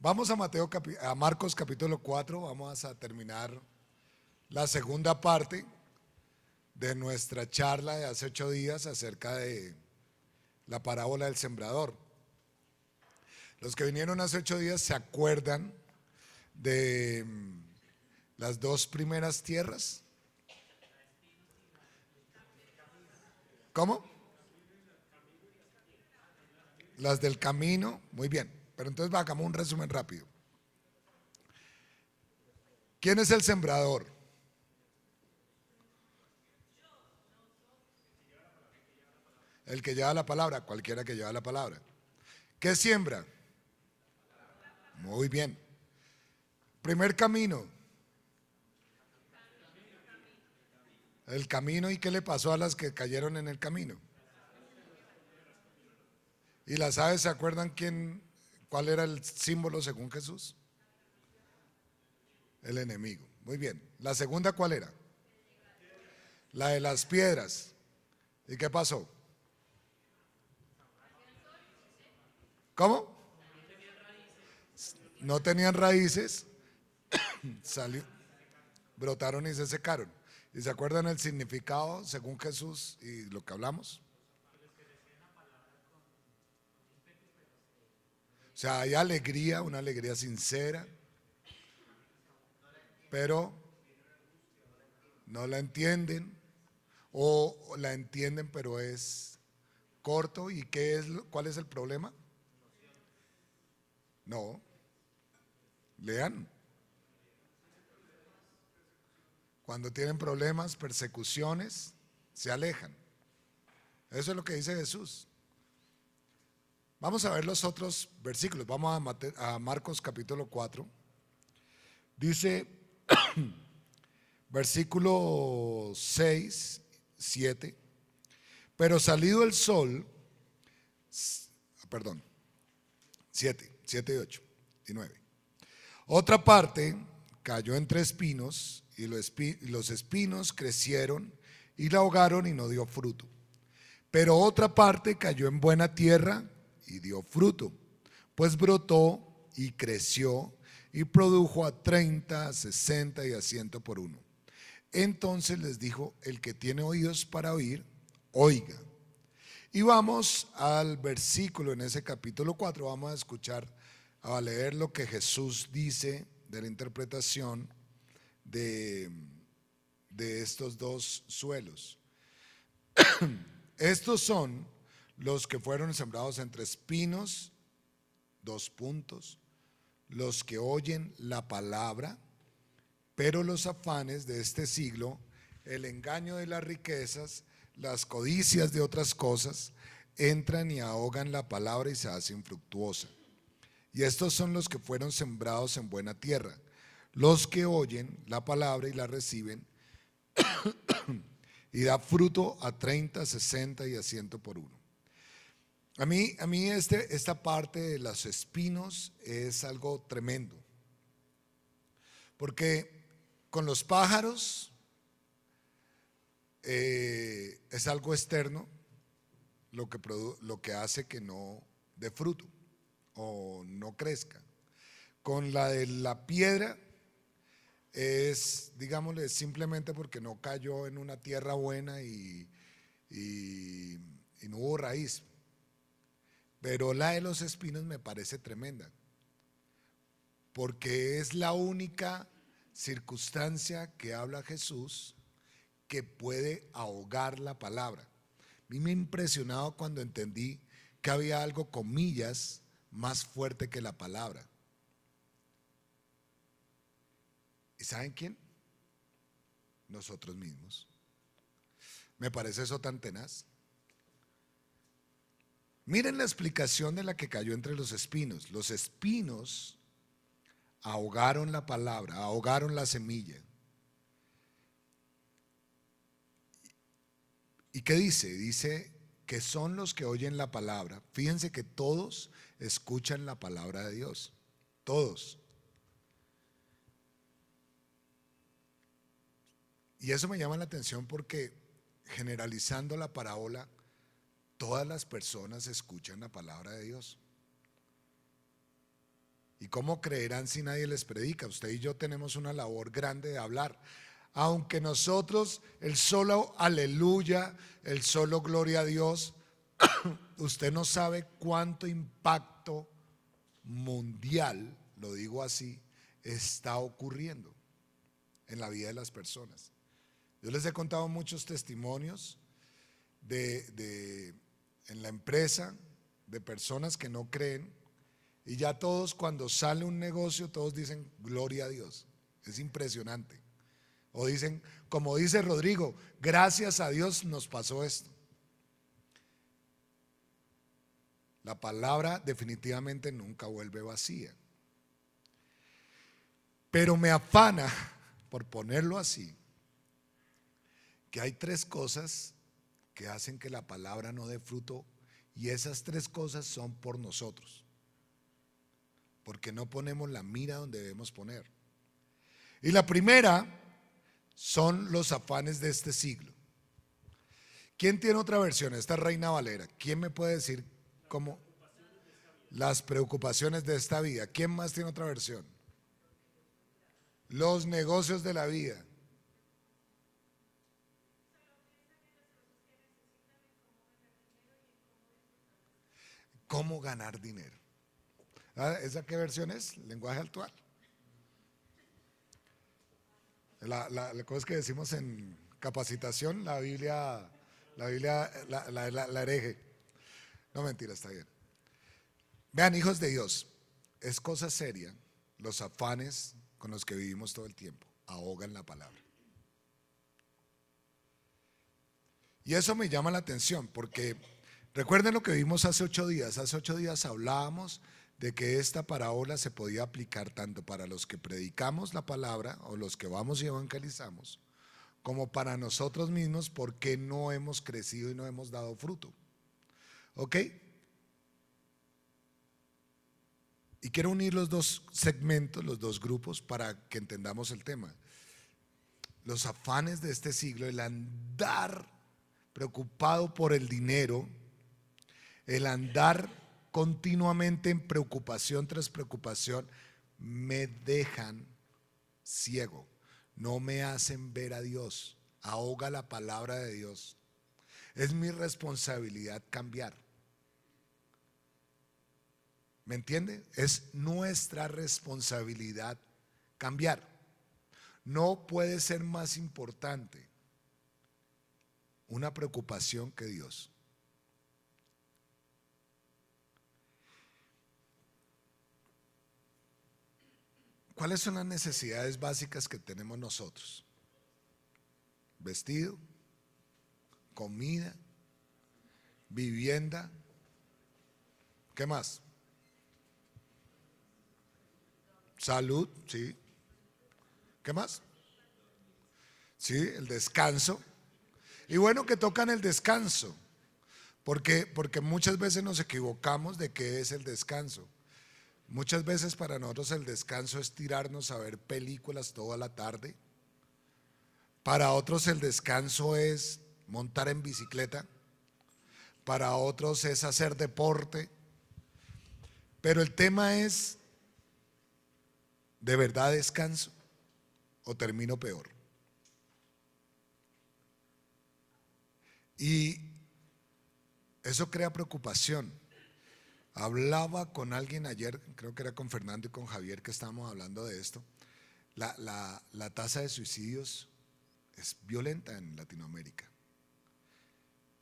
Vamos a Mateo a Marcos capítulo 4, vamos a terminar la segunda parte de nuestra charla de hace ocho días acerca de la parábola del sembrador. Los que vinieron hace ocho días se acuerdan de mm, las dos primeras tierras. ¿Cómo? Las del camino, muy bien. Pero entonces hagamos un resumen rápido. ¿Quién es el sembrador? El que lleva la palabra, cualquiera que lleva la palabra. ¿Qué siembra? Muy bien. Primer camino. El camino y qué le pasó a las que cayeron en el camino. ¿Y las aves se acuerdan quién, cuál era el símbolo según Jesús? El enemigo. Muy bien. ¿La segunda cuál era? La de las piedras. ¿Y qué pasó? ¿Cómo? No tenían raíces, salió, brotaron y se secaron. ¿Y se acuerdan el significado según Jesús y lo que hablamos? O sea, hay alegría, una alegría sincera, pero no la entienden o la entienden pero es corto. ¿Y qué es, cuál es el problema? No. Lean. Cuando tienen problemas, persecuciones, se alejan. Eso es lo que dice Jesús. Vamos a ver los otros versículos. Vamos a, Marcos capítulo 4. Dice versículo 6, 7. Pero salido el sol, perdón, 7. 7 y 8 y 9. Otra parte cayó entre espinos y los espinos crecieron y la ahogaron y no dio fruto. Pero otra parte cayó en buena tierra y dio fruto, pues brotó y creció y produjo a 30, a 60 y a 100 por uno. Entonces les dijo, el que tiene oídos para oír, oiga. Y vamos al versículo en ese capítulo 4, vamos a escuchar a leer lo que Jesús dice de la interpretación de, de estos dos suelos. Estos son los que fueron sembrados entre espinos, dos puntos, los que oyen la palabra, pero los afanes de este siglo, el engaño de las riquezas, las codicias de otras cosas, entran y ahogan la palabra y se hacen infructuosa. Y estos son los que fueron sembrados en buena tierra, los que oyen la palabra y la reciben y da fruto a 30, 60 y a 100 por uno. A mí, a mí este, esta parte de los espinos es algo tremendo, porque con los pájaros eh, es algo externo lo que, lo que hace que no dé fruto o no crezca. Con la de la piedra es, digámosle, simplemente porque no cayó en una tierra buena y, y, no hubo raíz. Pero la de los espinos me parece tremenda, porque es la única circunstancia que habla Jesús que puede ahogar la palabra. A mí me ha impresionado cuando entendí que había algo, comillas, más fuerte que la palabra. ¿Y saben quién? Nosotros mismos. Me parece eso tan tenaz. Miren la explicación de la que cayó entre los espinos. Los espinos ahogaron la palabra, ahogaron la semilla. ¿Y qué dice? Dice que son los que oyen la palabra. Fíjense que todos escuchan la palabra de Dios. Todos. Y eso me llama la atención porque generalizando la parábola, todas las personas escuchan la palabra de Dios. Y ¿Y cómo creerán si nadie les predica? Usted y yo tenemos una labor grande de hablar. Aunque nosotros, el solo aleluya, el solo gloria a Dios, usted no sabe cuánto impacto mundial, lo digo así, está ocurriendo en la vida de las personas. Yo les he contado muchos testimonios de, en la empresa de personas que no creen y ya todos cuando sale un negocio todos dicen gloria a Dios. Es impresionante. O dicen, como dice Rodrigo, gracias a Dios nos pasó esto. La palabra definitivamente nunca vuelve vacía. Pero me afana, por ponerlo así, que hay tres cosas que hacen que la palabra no dé fruto y esas tres cosas son por nosotros. Porque no ponemos la mira donde debemos poner. Y la primera son los afanes de este siglo. ¿Quién tiene otra versión? Esta Reina Valera. ¿Quién me puede decir cómo? Las preocupaciones de esta vida. ¿Quién más tiene otra versión? Los negocios de la vida. ¿Cómo ganar dinero? Ah, ¿Esa qué versión es? Lenguaje actual. La, la, cosa que decimos en capacitación, la Biblia, la Biblia, la, la hereje. No mentira, está bien. Vean, hijos de Dios, es cosa seria los afanes con los que vivimos todo el tiempo. Ahogan la palabra. Y eso me llama la atención porque recuerden lo que vimos hace ocho días. Hace ocho días hablábamos de que esta parábola se podía aplicar tanto para los que predicamos la palabra o los que vamos y evangelizamos, como para nosotros mismos porque no hemos crecido y no hemos dado fruto. ¿Ok? Y quiero unir los dos segmentos, los dos grupos, para que entendamos el tema. Los afanes de este siglo, el andar preocupado por el dinero, el andar continuamente en preocupación tras preocupación, me dejan ciego, no me hacen ver a Dios, ahoga la palabra de Dios. Es mi responsabilidad cambiar. ¿Me entiende? Es nuestra responsabilidad cambiar. No puede ser más importante una preocupación que Dios. ¿Cuáles son las necesidades básicas que tenemos nosotros? Vestido, comida, vivienda, ¿qué más? Salud, sí. ¿Qué más? Sí, el descanso. Y bueno que tocan el descanso, porque, porque muchas veces nos equivocamos de qué es el descanso. Muchas veces para nosotros el descanso es tirarnos a ver películas toda la tarde. Para otros el descanso es montar en bicicleta. Para otros es hacer deporte. Pero el tema es ¿De verdad descanso o termino peor? Y eso crea preocupación. Hablaba con alguien ayer, creo que era con Fernando y con Javier que estábamos hablando de esto. La, tasa de suicidios es violenta en Latinoamérica.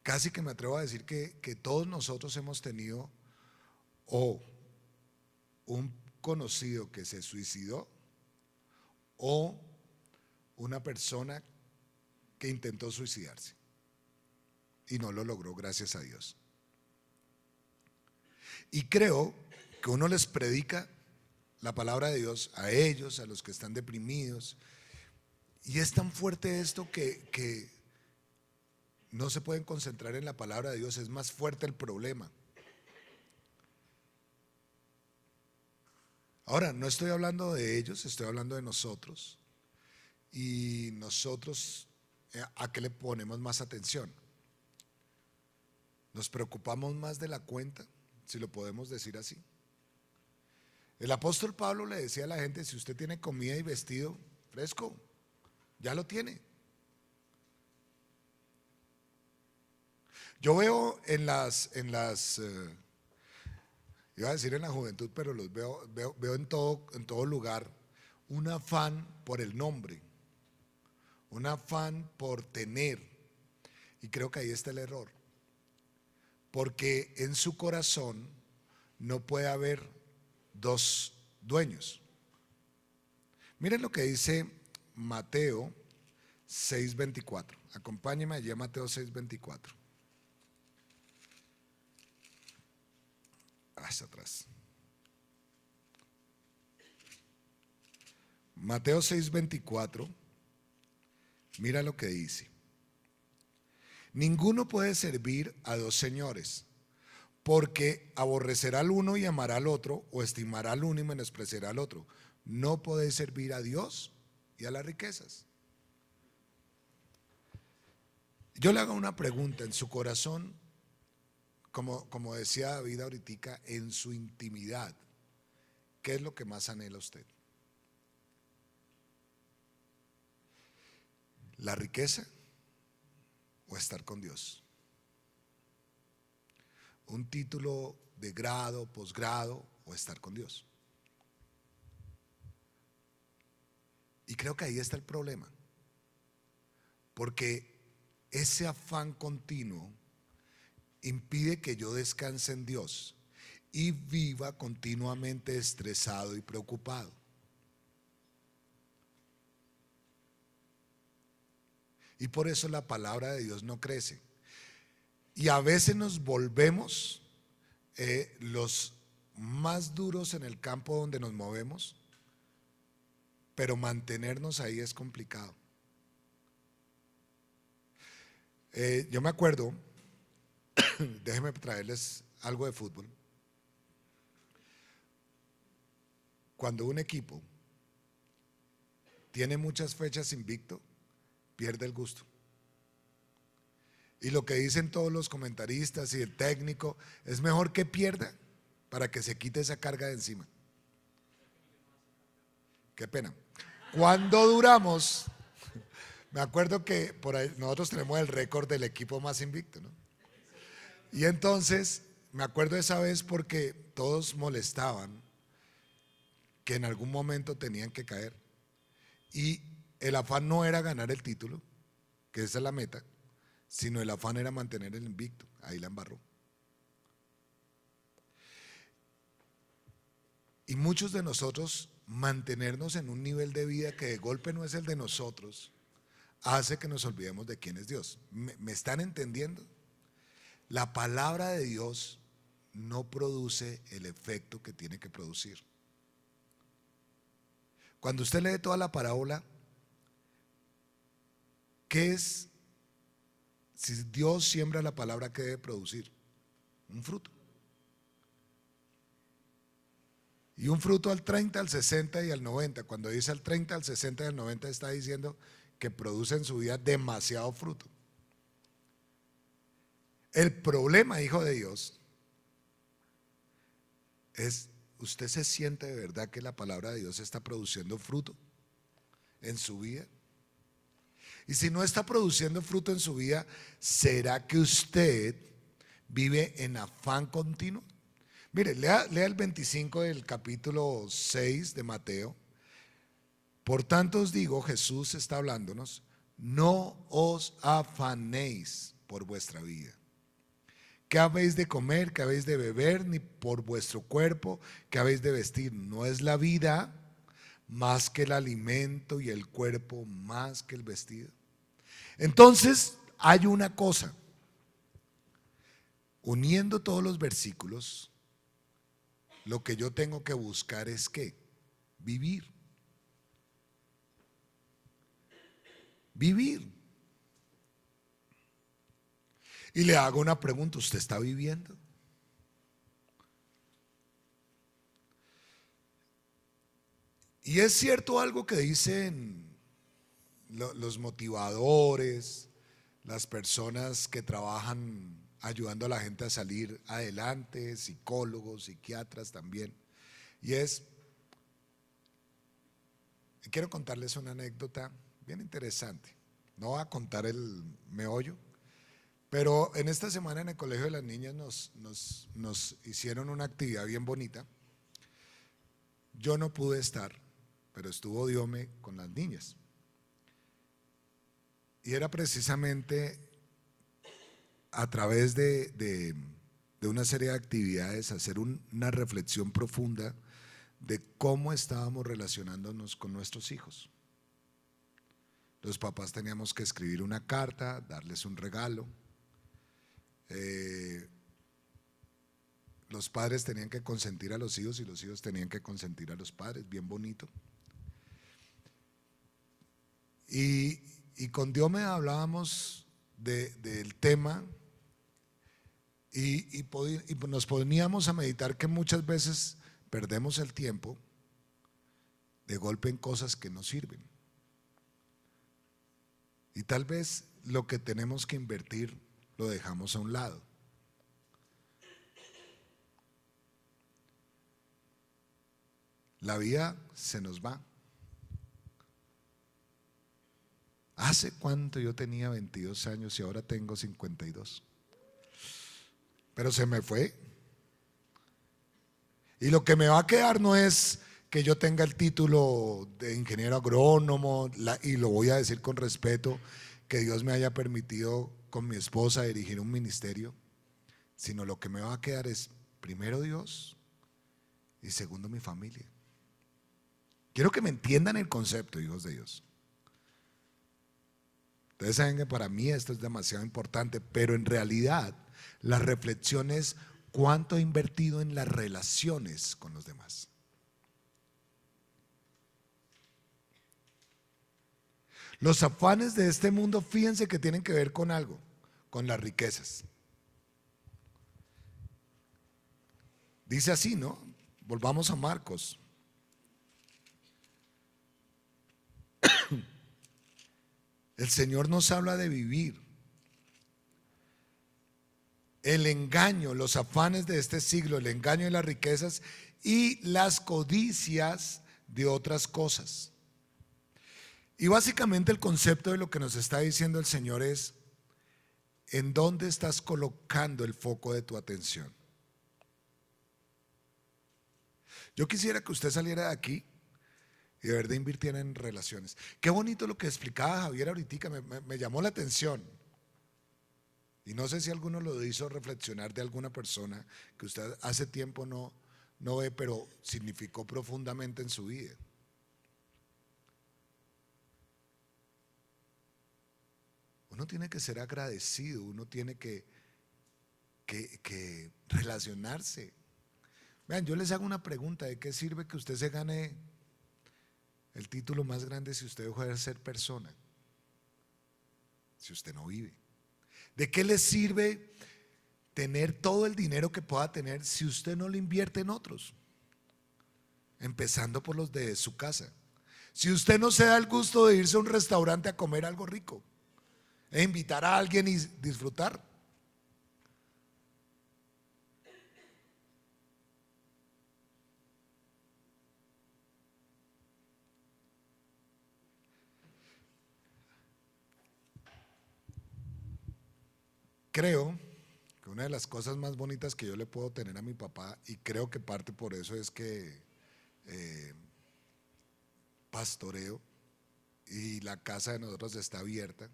Casi que me atrevo a decir que, todos nosotros hemos tenido o un conocido que se suicidó o una persona que intentó suicidarse y no lo logró, gracias a Dios. Y creo que uno les predica la palabra de Dios a ellos, a los que están deprimidos. Y es tan fuerte esto que, que no se pueden concentrar en la palabra de Dios, es más fuerte el problema. Ahora, no estoy hablando de ellos, estoy hablando de nosotros. Y nosotros, eh, ¿a qué le ponemos más atención? ¿Nos preocupamos más de la cuenta, si lo podemos decir así? El apóstol Pablo le decía a la gente, si usted tiene comida y vestido fresco, ya lo tiene. Yo veo en las, en las, eh, iba a decir en la juventud, pero los veo, veo, veo en, todo, en todo lugar un afán por el nombre, un afán por tener. Y creo que ahí está el error. Porque en su corazón no puede haber dos dueños. Miren lo que dice Mateo 6:24. Acompáñeme allí a Mateo 6:24. Hacia atrás. Mateo 6:24. Mira lo que dice. Ninguno puede servir a dos señores, porque aborrecerá al uno y amará al otro, o estimará al uno y menospreciará al otro. No puede servir a Dios y a las riquezas. Yo le hago una pregunta en su corazón, como, como decía David ahorita, en su intimidad. ¿Qué es lo que más anhela usted? ¿La riqueza o estar con Dios? ¿Un título de grado, posgrado o estar con Dios? Y creo que ahí está el problema. Porque ese afán continuo impide que yo descanse en Dios y viva continuamente estresado y preocupado. Y por eso la palabra de Dios no crece. Y a veces nos volvemos eh, los más duros en el campo donde nos movemos, pero mantenernos ahí es complicado. Eh, yo me acuerdo, déjenme traerles algo de fútbol. Cuando un equipo tiene muchas fechas invicto, pierde el gusto. Y lo que dicen todos los comentaristas y el técnico es mejor que pierda para que se quite esa carga de encima. Qué pena. Cuando duramos, me acuerdo que por ahí nosotros tenemos el récord del equipo más invicto, ¿no? Y entonces me acuerdo esa vez porque todos molestaban que en algún momento tenían que caer. Y el afán no era ganar el título, que esa es la meta, sino el afán era mantener el invicto. Ahí la embarró. Y muchos de nosotros mantenernos en un nivel de vida que de golpe no es el de nosotros, hace que nos olvidemos de quién es Dios. ¿Me, están entendiendo? La palabra de Dios no produce el efecto que tiene que producir. Cuando usted lee toda la parábola, ¿Qué es si Dios siembra la palabra que debe producir? Un fruto. Y un fruto al 30, al 60 y al 90. Cuando dice al 30, al 60 y al 90 está diciendo que produce en su vida demasiado fruto. El problema, hijo de Dios, es, ¿usted se siente de verdad que la palabra de Dios está produciendo fruto en su vida? Y si no está produciendo fruto en su vida, ¿será que usted vive en afán continuo? Mire, lea, el 25 del capítulo 6 de Mateo. Por tanto os digo, Jesús está hablándonos, no os afanéis por vuestra vida. ¿Qué habéis de comer? ¿Qué habéis de beber? Ni por vuestro cuerpo, ¿qué habéis de vestir? No es la vida más que el alimento y el cuerpo más que el vestido. Entonces, hay una cosa. Uniendo todos los versículos, lo que yo tengo que buscar es que vivir. Vivir. Y le hago una pregunta, ¿usted está viviendo? Y es cierto algo que dicen los motivadores, las personas que trabajan ayudando a la gente a salir adelante, psicólogos, psiquiatras también. Y es, quiero contarles una anécdota bien interesante. No voy a contar el meollo, pero en esta semana en el Colegio de las Niñas nos, nos, nos hicieron una actividad bien bonita. Yo no pude estar, pero estuvo Diome con las niñas. Y era precisamente a través de, de, una serie de actividades hacer una reflexión profunda de cómo estábamos relacionándonos con nuestros hijos. Los papás teníamos que escribir una carta, darles un regalo. Eh, los padres tenían que consentir a los hijos y los hijos tenían que consentir a los padres, bien bonito. Y, con Dios me hablábamos del tema y, y, nos poníamos a meditar que muchas veces perdemos el tiempo de golpe en cosas que no sirven. Y tal vez lo que tenemos que invertir lo dejamos a un lado. La vida se nos va. ¿Hace cuánto yo tenía 22 años y ahora tengo 52? Pero se me fue. Y lo que me va a quedar no es que yo tenga el título de ingeniero agrónomo, y lo voy a decir con respeto, que Dios me haya permitido con mi esposa dirigir un ministerio, sino lo que me va a quedar es primero Dios y segundo mi familia. Quiero que me entiendan el concepto, hijos de Dios. Ustedes saben que para mí esto es demasiado importante, pero en realidad la reflexión es cuánto he invertido en las relaciones con los demás. Los afanes de este mundo, fíjense que tienen que ver con algo, con las riquezas. Dice así, ¿no? Volvamos a Marcos. El Señor nos habla de vivir. El engaño, los afanes de este siglo, el engaño de las riquezas y las codicias de otras cosas. Y básicamente el concepto de lo que nos está diciendo el Señor es, ¿en dónde estás colocando el foco de tu atención? Yo quisiera que usted saliera de aquí de verdad invirtiera en relaciones. Qué bonito lo que explicaba Javier ahorita, me, me llamó la atención. Y no sé si alguno lo hizo reflexionar de alguna persona que usted hace tiempo no, no ve, pero significó profundamente en su vida. Uno tiene que ser agradecido, uno tiene que, que, relacionarse. Vean, yo les hago una pregunta, ¿de qué sirve que usted se gane el título más grande si usted deja de ser persona? Si usted no vive. ¿De qué le sirve tener todo el dinero que pueda tener si usted no lo invierte en otros? Empezando por los de su casa. Si usted no se da el gusto de irse a un restaurante a comer algo rico e invitar a alguien y disfrutar. Creo que una de las cosas más bonitas que yo le puedo tener a mi papá, y creo que parte por eso es que eh, pastoreo y la casa de nosotros está abierta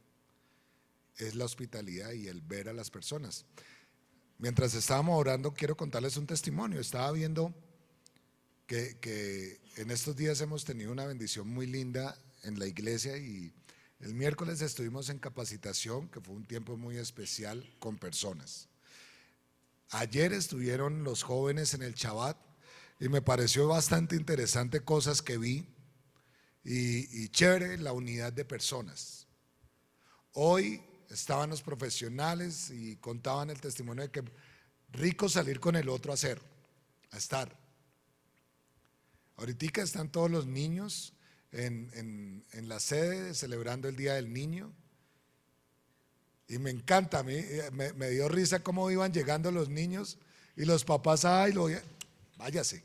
es la hospitalidad y el ver a las personas. Mientras estábamos orando, quiero contarles un testimonio. Estaba viendo que, en estos días hemos tenido una bendición muy linda en la iglesia y el miércoles estuvimos en capacitación, que fue un tiempo muy especial con personas. Ayer estuvieron los jóvenes en el Shabbat y me pareció bastante interesante cosas que vi y, y chévere la unidad de personas. Hoy estaban los profesionales y contaban el testimonio de que rico salir con el otro a hacer, a estar. Ahorita están todos los niños en, la sede celebrando el Día del Niño. Y me encanta, a mí eh, me, dio risa cómo iban llegando los niños y los papás, ay, lo, váyase,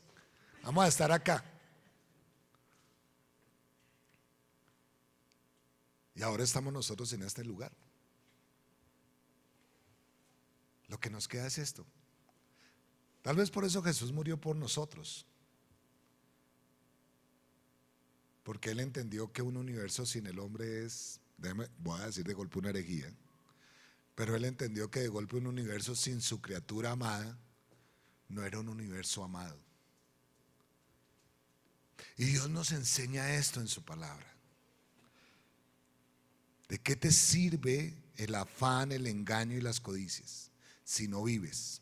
Vamos a estar acá. Y ahora estamos nosotros en este lugar. Lo que nos queda es esto. Tal vez por eso Jesús murió por nosotros. Porque Él entendió que un universo sin el hombre es, voy a decir de golpe una herejía, pero Él entendió que de golpe un universo sin su criatura amada no era un universo amado. Y Dios nos enseña esto en su palabra. ¿De qué te sirve el afán, el engaño y las codicias si no vives?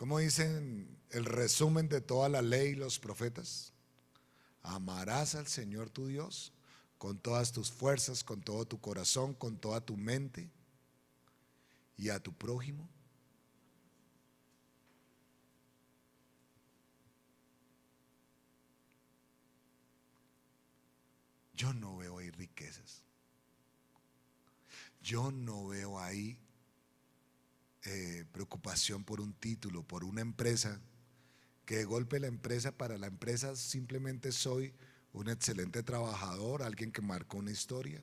¿Cómo dicen el resumen de toda la ley y los profetas? Amarás al Señor tu Dios con todas tus fuerzas, con todo tu corazón, con toda tu mente y a tu prójimo Yo no veo ahí riquezas. Yo no veo ahí eh, preocupación por un título, por una empresa, que de golpe la empresa, para la empresa simplemente soy un excelente trabajador, alguien que marcó una historia,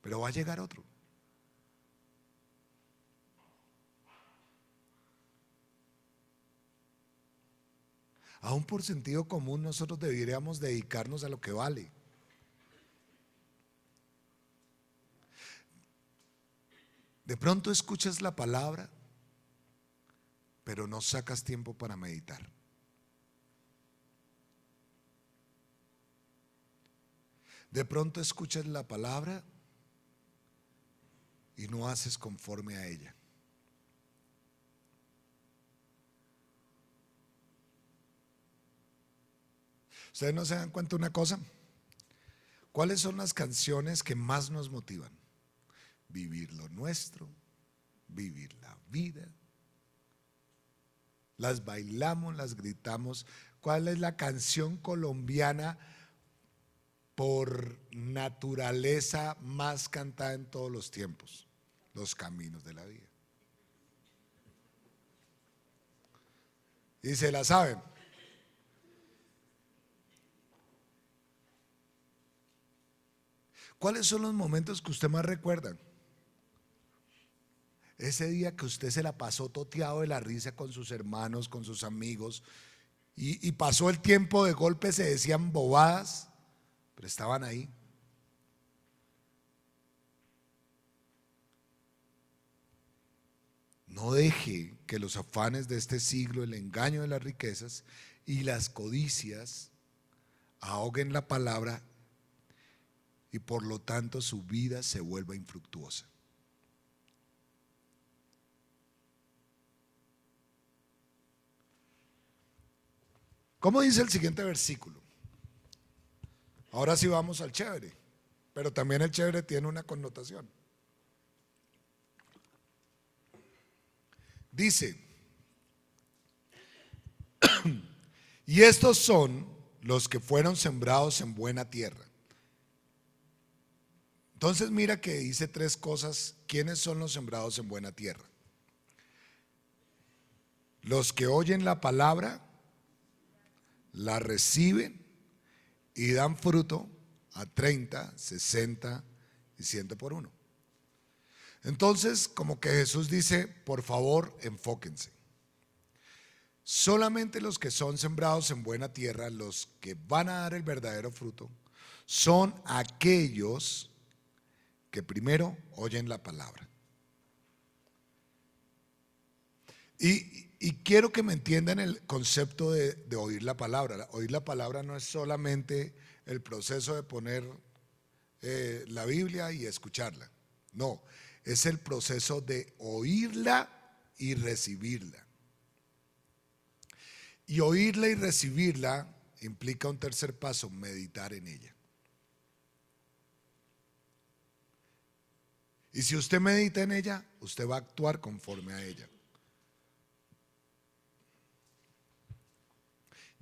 pero va a llegar otro. Aún por sentido común nosotros deberíamos dedicarnos a lo que vale. De pronto escuchas la palabra, pero no sacas tiempo para meditar. De pronto escuchas la palabra y no haces conforme a ella. ¿Ustedes no se dan cuenta una cosa? ¿Cuáles son las canciones que más nos motivan? Vivir lo nuestro, vivir la vida. Las bailamos, las gritamos. ¿Cuál es la canción colombiana por naturaleza más cantada en todos los tiempos? Los caminos de la vida. Y se la saben. ¿Cuáles son los momentos que usted más recuerda? Ese día que usted se la pasó toteado de la risa con sus hermanos, con sus amigos, y, pasó el tiempo de golpe, se decían bobadas, pero estaban ahí. No deje que los afanes de este siglo, el engaño de las riquezas y las codicias ahoguen la palabra y por lo tanto su vida se vuelva infructuosa. ¿Cómo dice el siguiente versículo? Ahora sí vamos al chévere, pero también el chévere tiene una connotación. Dice, y estos son los que fueron sembrados en buena tierra. Entonces mira que dice tres cosas. ¿Quiénes son los sembrados en buena tierra? Los que oyen la palabra la reciben y dan fruto a 30, 60 y 100 por uno. Entonces, como que Jesús dice, por favor, enfóquense. Solamente los que son sembrados en buena tierra, los que van a dar el verdadero fruto, son aquellos que primero oyen la palabra. Y, y quiero que me entiendan el concepto de, oír la palabra. Oír la palabra no es solamente el proceso de poner eh, la Biblia y escucharla. No, es el proceso de oírla y recibirla. Y oírla y recibirla implica un tercer paso, meditar en ella. Y si usted medita en ella, usted va a actuar conforme a ella.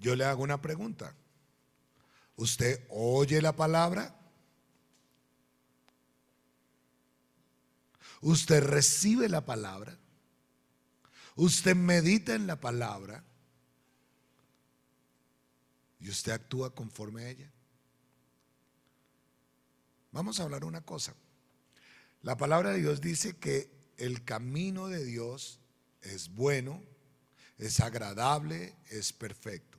Yo le hago una pregunta. ¿Usted oye la palabra? ¿Usted recibe la palabra? usted medita en la palabra y usted actúa conforme a ella. Vamos a hablar una cosa. La palabra de Dios dice que el camino de Dios es bueno, es agradable, es perfecto.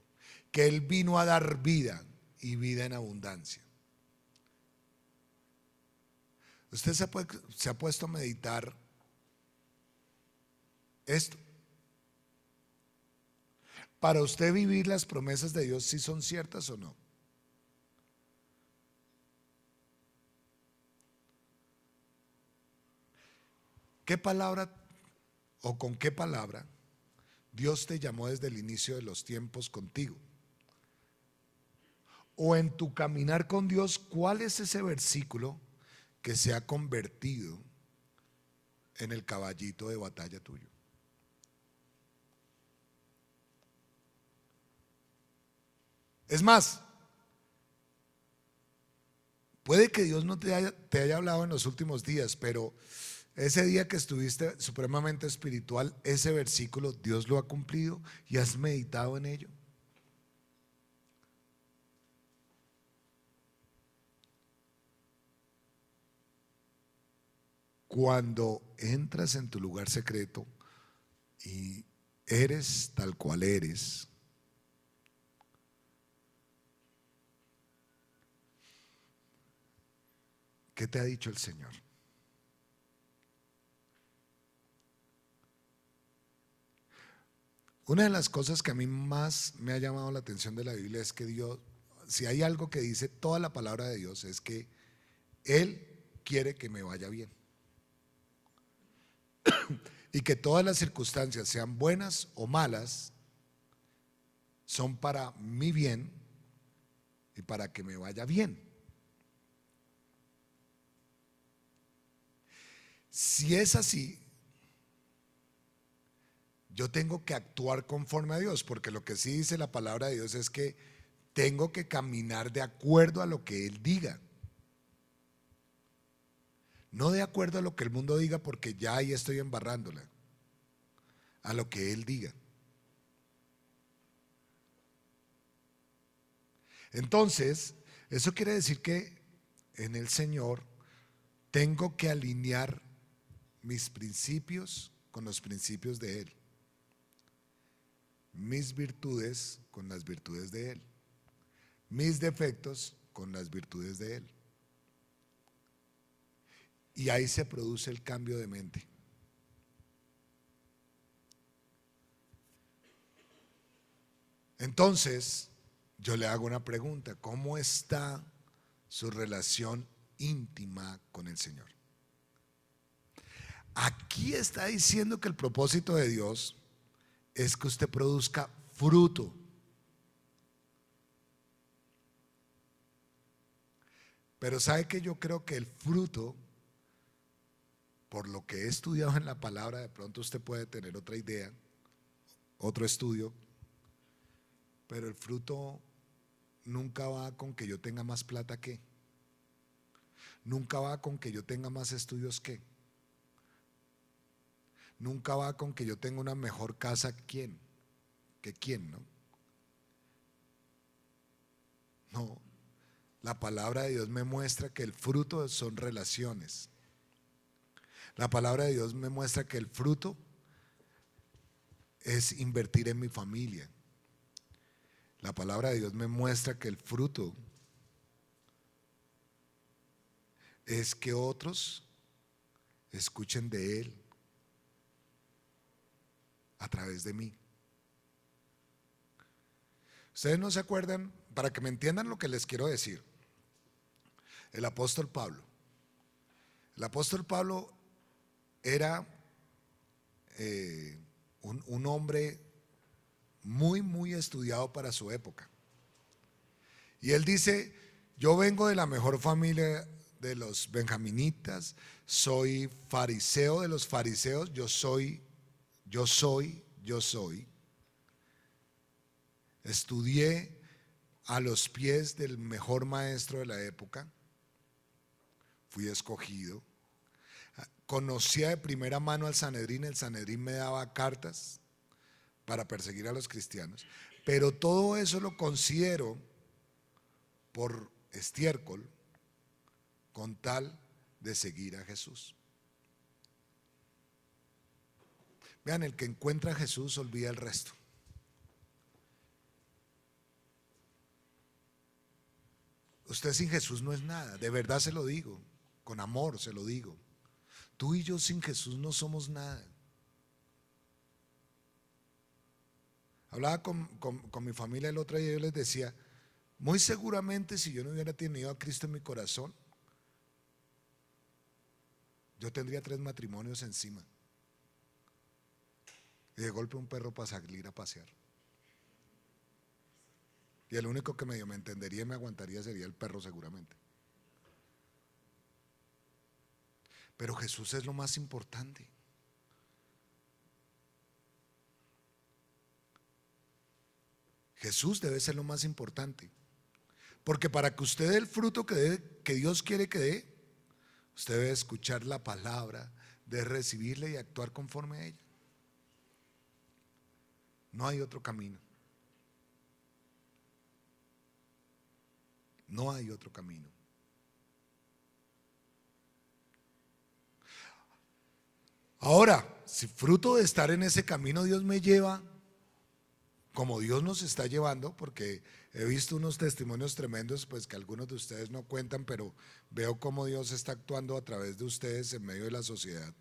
Que Él vino a dar vida y vida en abundancia. Usted se ha, puesto a meditar esto. Para usted vivir las promesas de Dios, si son ciertas o no. ¿Qué palabra o con qué palabra Dios te llamó desde el inicio de los tiempos contigo? O en tu caminar con Dios, ¿cuál es ese versículo que se ha convertido en el caballito de batalla tuyo? Es más, puede que Dios no te haya, te haya hablado en los últimos días, pero ese día que estuviste supremamente espiritual, ese versículo Dios lo ha cumplido y has meditado en ello. Cuando entras en tu lugar secreto y eres tal cual eres, ¿qué te ha dicho el Señor? Una de las cosas que a mí más me ha llamado la atención de la Biblia es que Dios, si hay algo que dice toda la palabra de Dios, es que Él quiere que me vaya bien. y que todas las circunstancias, sean buenas o malas, son para mi bien y para que me vaya bien. Si es así, yo tengo que actuar conforme a Dios, porque lo que sí dice la palabra de Dios es que tengo que caminar de acuerdo a lo que Él diga. No de acuerdo a lo que el mundo diga, porque ya ahí estoy embarrándola. A lo que Él diga. Entonces, eso quiere decir que en el Señor tengo que alinear mis principios con los principios de Él mis virtudes con las virtudes de Él, mis defectos con las virtudes de Él. Y ahí se produce el cambio de mente. Entonces, yo le hago una pregunta, ¿cómo está su relación íntima con el Señor? Aquí está diciendo que el propósito de Dios es que usted produzca fruto. Pero sabe que yo creo que el fruto, por lo que he estudiado en la palabra, de pronto usted puede tener otra idea, otro estudio, pero el fruto nunca va con que yo tenga más plata que, nunca va con que yo tenga más estudios que nunca va con que yo tenga una mejor casa quién, que quién, ¿no? No, la palabra de Dios me muestra que el fruto son relaciones. La palabra de Dios me muestra que el fruto es invertir en mi familia. La palabra de Dios me muestra que el fruto es que otros escuchen de Él a través de mí. Ustedes no se acuerdan, para que me entiendan lo que les quiero decir, el apóstol Pablo. El apóstol Pablo era eh, un, un hombre muy, muy estudiado para su época. Y él dice, yo vengo de la mejor familia de los benjaminitas, soy fariseo de los fariseos, yo soy yo soy, yo soy. Estudié a los pies del mejor maestro de la época. Fui escogido. Conocía de primera mano al Sanedrín, el Sanedrín me daba cartas para perseguir a los cristianos, pero todo eso lo considero por estiércol con tal de seguir a Jesús. Vean, el que encuentra a Jesús olvida el resto. Usted sin Jesús no es nada, de verdad se lo digo, con amor se lo digo. Tú y yo sin Jesús no somos nada. Hablaba con, mi familia el otro día y yo les decía, muy seguramente si yo no hubiera tenido a Cristo en mi corazón, yo tendría tres matrimonios encima. Y de golpe un perro para salir a pasear. Y el único que medio me entendería y me aguantaría sería el perro seguramente. Pero Jesús es lo más importante. Jesús debe ser lo más importante. Porque para que usted dé el fruto que, Dios quiere que dé, usted debe escuchar la palabra, de recibirle y actuar conforme a ella. No hay otro camino. No hay otro camino. Ahora, si fruto de estar en ese camino Dios me lleva, como Dios nos está llevando, porque he visto unos testimonios tremendos, pues que algunos de ustedes no cuentan, pero veo cómo Dios está actuando a través de ustedes en medio de la sociedad.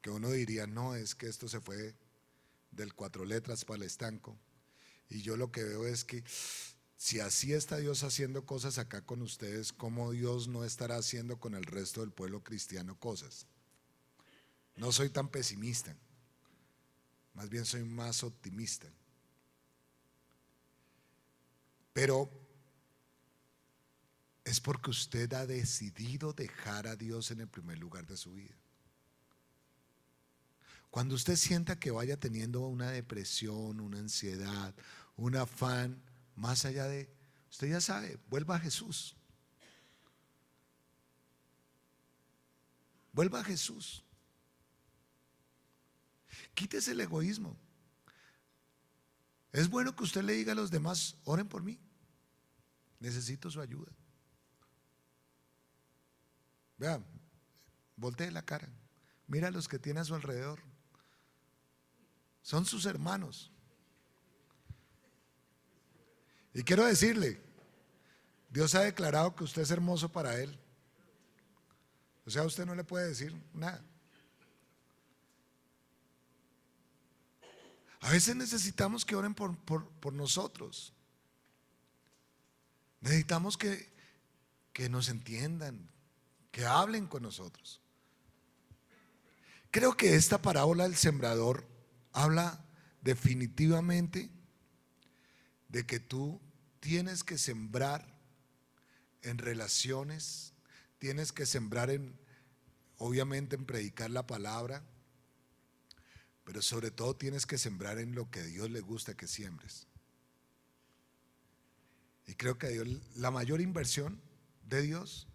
Que uno diría, no, es que esto se fue del cuatro letras para el estanco. Y yo lo que veo es que si así está Dios haciendo cosas acá con ustedes, ¿cómo Dios no estará haciendo con el resto del pueblo cristiano cosas? No soy tan pesimista, más bien soy más optimista. Pero es porque usted ha decidido dejar a Dios en el primer lugar de su vida. Cuando usted sienta que vaya teniendo una depresión, una ansiedad, un afán, más allá de, usted ya sabe, vuelva a Jesús. Vuelva a Jesús. Quítese el egoísmo. Es bueno que usted le diga a los demás, oren por mí. Necesito su ayuda. Vean, voltee la cara. Mira a los que tiene a su alrededor. Son sus hermanos. Y quiero decirle, Dios ha declarado que usted es hermoso para Él. O sea, usted no le puede decir nada. A veces necesitamos que oren por, por, nosotros. Necesitamos que, que nos entiendan, que hablen con nosotros. Creo que esta parábola del sembrador habla definitivamente de que tú tienes que sembrar en relaciones, tienes que sembrar en, obviamente, en predicar la palabra, pero sobre todo tienes que sembrar en lo que Dios le gusta que siembres. Y creo que Dios, la mayor inversión de Dios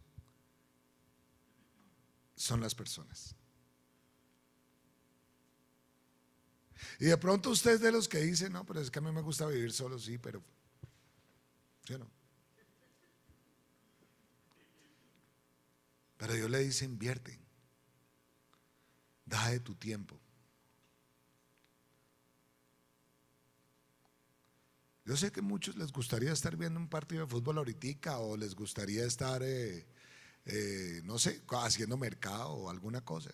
son las personas. Y de pronto usted es de los que dicen, no, pero es que a mí me gusta vivir solo, sí, pero yo no? Pero Dios le dice, invierte, da de tu tiempo. Yo sé que a muchos les gustaría estar viendo un partido de fútbol ahorita o les gustaría estar, eh, eh, no sé, haciendo mercado o alguna cosa.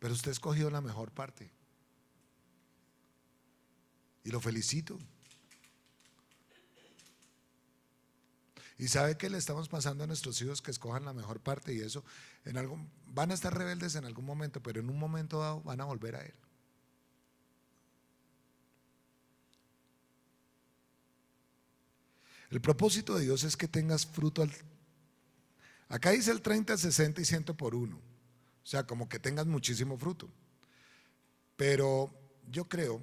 Pero usted ha escogido la mejor parte. Y lo felicito. Y sabe que le estamos pasando a nuestros hijos que escojan la mejor parte y eso en algún van a estar rebeldes en algún momento, pero en un momento dado van a volver a él. El propósito de Dios es que tengas fruto al... Acá dice el 30, 60 y 100 por uno. O sea, como que tengas muchísimo fruto. Pero yo creo,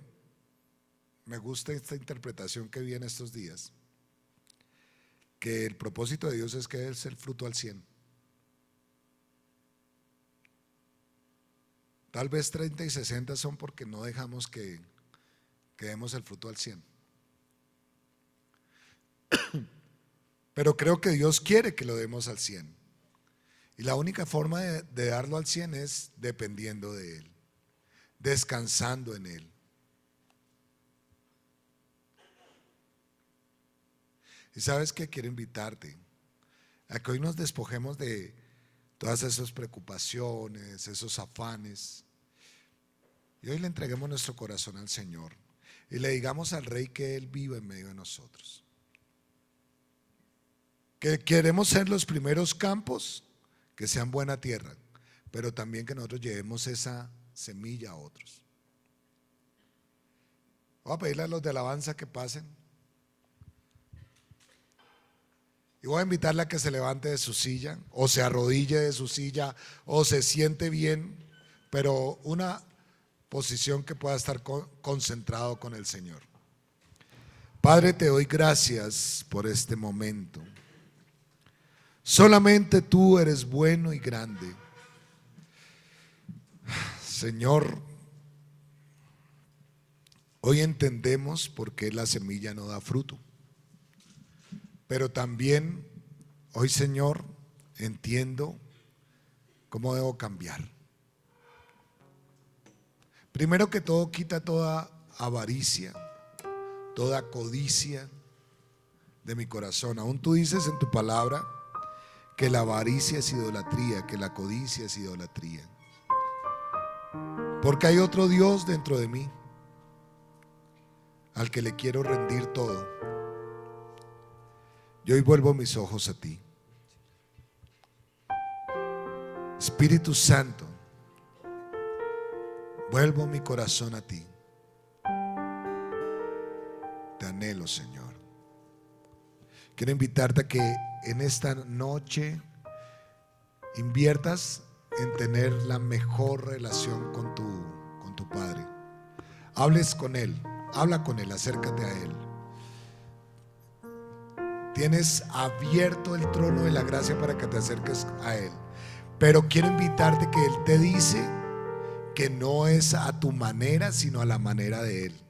me gusta esta interpretación que vi en estos días, que el propósito de Dios es que es el fruto al 100. Tal vez 30 y 60 son porque no dejamos que, que demos el fruto al 100. Pero creo que Dios quiere que lo demos al 100. Y la única forma de, darlo al 100 es dependiendo de Él, descansando en Él. Y sabes que quiero invitarte a que hoy nos despojemos de todas esas preocupaciones, esos afanes. Y hoy le entreguemos nuestro corazón al Señor y le digamos al Rey que Él vive en medio de nosotros. Que queremos ser los primeros campos que sean buena tierra, pero también que nosotros llevemos esa semilla a otros. Voy a pedirle a los de alabanza que pasen. Y voy a invitarle a que se levante de su silla, o se arrodille de su silla, o se siente bien, pero una posición que pueda estar concentrado con el Señor. Padre, te doy gracias por este momento. Solamente tú eres bueno y grande. Señor, hoy entendemos por qué la semilla no da fruto. Pero también hoy, Señor, entiendo cómo debo cambiar. Primero que todo, quita toda avaricia, toda codicia de mi corazón. Aún tú dices en tu palabra que la avaricia es idolatría, que la codicia es idolatría. Porque hay otro Dios dentro de mí al que le quiero rendir todo. Y hoy vuelvo mis ojos a ti. Espíritu Santo, vuelvo mi corazón a ti. Te anhelo, Señor. Quiero invitarte a que en esta noche inviertas en tener la mejor relación con tu, con tu Padre. Hables con Él, habla con Él, acércate a Él. Tienes abierto el trono de la gracia para que te acerques a Él. Pero quiero invitarte que Él te dice que no es a tu manera, sino a la manera de Él.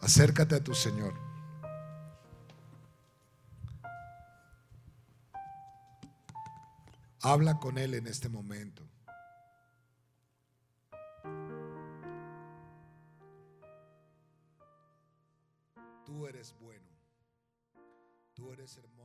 Acércate a tu Señor. Habla con Él en este momento. Tú eres bueno. Tú eres hermoso.